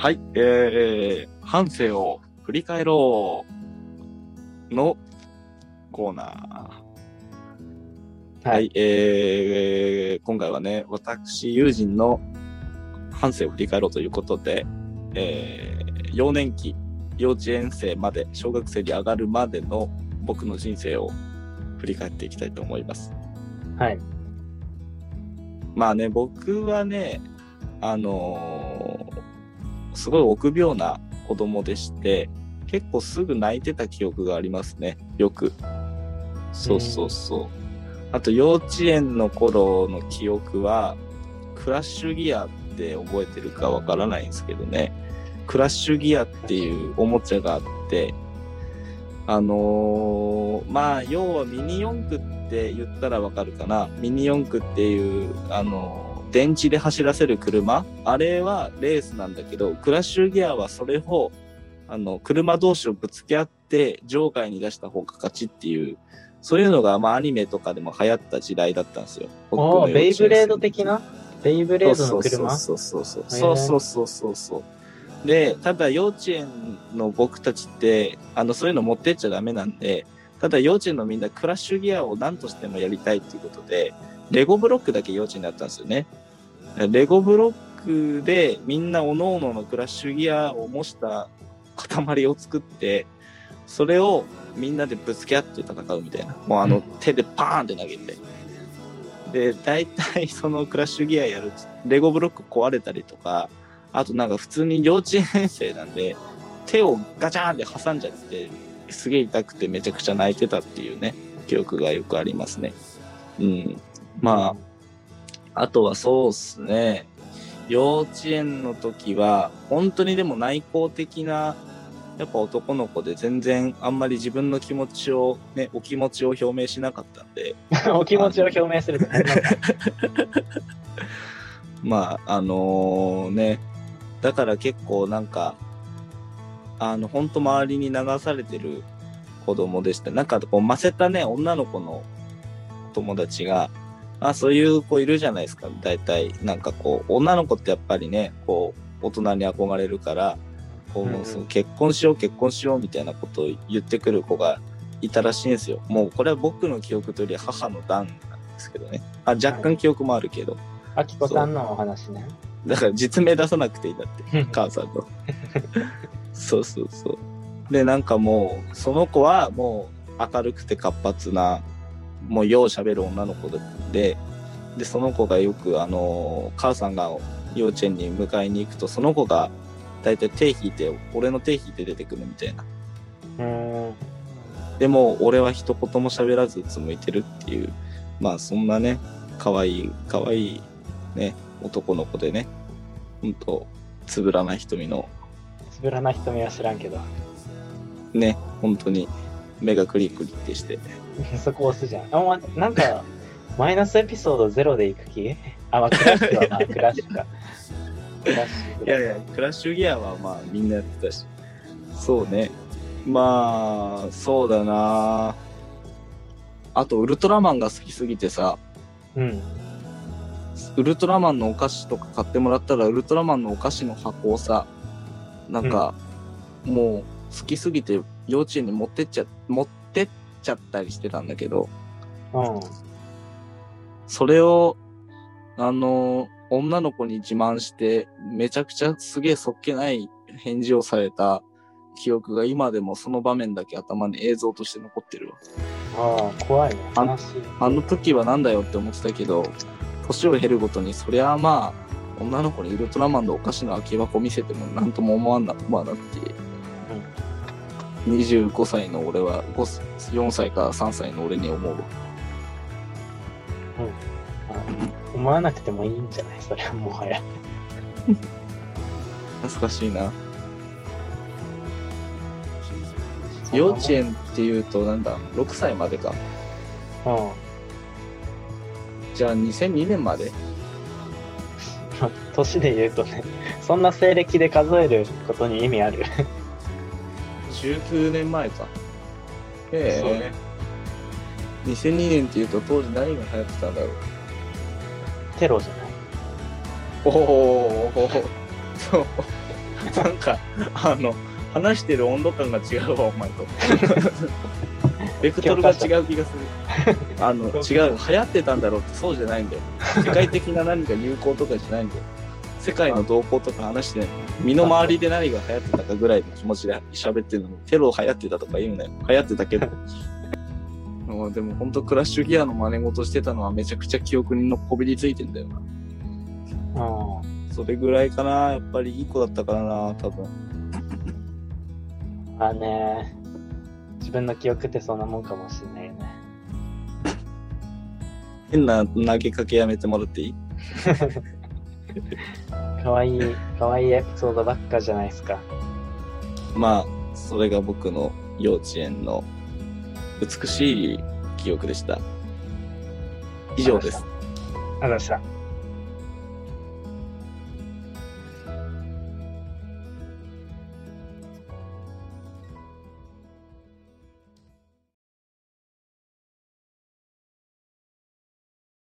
はい、えー、半生を振り返ろうのコーナー。ははいい、えー、今回はね、私、友人の半生を振り返ろうということで、えー、幼年期、幼稚園生まで、小学生に上がるまでの僕の人生を振り返っていきたいと思います。はい。まあね、僕はね、あのーすごい臆病な子供でして、結構すぐ泣いてた記憶がありますね、よく。そうそうそう。あと幼稚園の頃の記憶は、クラッシュギアって覚えてるかわからないんですけどね、クラッシュギアっていうおもちゃがあって、あのーまあ、要はミニ四駆って言ったらわかるかな。ミニ四駆っていう、あのー電池で走らせる車？あれはレースなんだけど、クラッシュギアはそれを、あの、車同士をぶつけ合って、場外に出した方が勝ちっていう、そういうのが、まあ、アニメとかでも流行った時代だったんですよ。おーベイブレード的な？ベイブレードの車？そうそうそうそうそうそうそうそう。で、ただ幼稚園の僕たちって、あの、そういうの持ってっちゃダメなんで、ただ幼稚園のみんなクラッシュギアを何としてもやりたいっていうことで、レゴブロックだけ幼稚園だったんですよね。レゴブロックでみんな各々のクラッシュギアを模した塊を作って、それをみんなでぶつけ合って戦うみたいな。もうあの手でパーンって投げて。で、大体 そのクラッシュギアやる、レゴブロック壊れたりとか、あとなんか普通に幼稚園生なんで、手をガチャーンって挟んじゃって、すげえ痛くてめちゃくちゃ泣いてたっていうね、記憶がよくありますね。うん。まあ、あとはそうっすね。幼稚園の時は、本当にでも内向的な、やっぱ男の子で全然あんまり自分の気持ちを、ね、お気持ちを表明しなかったんで、お気持ちを表明する まあ、あのね、だから結構なんか、あの、本当周りに流されてる子供でした。なんかこう、ませたね、女の子の友達が、あ、そういう子いるじゃないですか、大体。なんかこう、女の子ってやっぱりね、こう、大人に憧れるから、こう、その結婚しよう、結婚しようみたいなことを言ってくる子がいたらしいんですよ。もう、これは僕の記憶というより母の段なんですけどね。あ、若干記憶もあるけど。あきこさんのお話ね。だから実名出さなくていいんだって、母さんの。そうそうそう。で、なんかもう、その子はもう明るくて活発な、もうよう喋る女の子で、で、その子がよく、あの、母さんが幼稚園に迎えに行くと、その子が大体手引いて、俺の手引いて出てくるみたいな。うーん。でも、俺は一言も喋らずうつむいてるっていう、まあ、そんなね、可愛い、可愛い、ね、男の子でね、ほんと、つぶらな瞳の、つぶらな瞳は知らんけど。ね、本当に目がクリクリってして。そこ押すじゃん。あ、ま、なんか、マイナスエピソードゼロでいく気？あ、まあ、クラッシュはまあ、クラッシュか。クラッシュ。いやいや、クラッシュギアはまあみんなやってたし。そうね。まあ、そうだなあと、ウルトラマンが好きすぎてさ、うん。ウルトラマンのお菓子とか買ってもらったら、ウルトラマンのお菓子の箱をさ、なんか、もう好きすぎて幼稚園に持ってっちゃ、持ってっちゃったりしてたんだけど、うん。それを、あの、女の子に自慢して、めちゃくちゃすげえそっけない返事をされた記憶が今でもその場面だけ頭に映像として残ってるわ。ああ、怖いね。あ。あの時はなんだよって思ってたけど、年を経るごとに、そりゃあまあ、女の子にウルトラマンのお菓子の空き箱見せてもなんとも思わんな、まあだって、25歳の俺は、5 4歳か3歳の俺に思うわ。あ思わなくてもいいんじゃない？それはもはや。懐かしいな。幼稚園っていうとなんだ、6歳までか。うん。じゃあ2002年まで？ま あ年で言うとね、そんな西暦で数えることに意味ある。19年前か。へえ。2002年っていうと当時何が流行ってたんだろう。テロじゃない？おお、そう。なんか、あの、話してる温度感が違うわ、お前と。ベクトルが違う気がする。あの、違う、流行ってたんだろうってそうじゃないんだよ。世界的な何か流行とかじゃないんだよ。世界の動向とか話してない。身の回りで何が流行ってたかぐらいの気持ちで喋ってるのに、テロ流行ってたとか言うなよ。流行ってたけど。でも本当クラッシュギアの真似事してたのはめちゃくちゃ記憶にのこびりついてんだよな。うん。それぐらいかな。やっぱりいい子だったからな、多分。まあね、自分の記憶ってそんなもんかもしれないよね。変な投げかけやめてもらっていい？かわいい、かわいいエピソードばっかじゃないですか。まあ、それが僕の幼稚園の美しい記憶でした。以上です。ありがとうございました。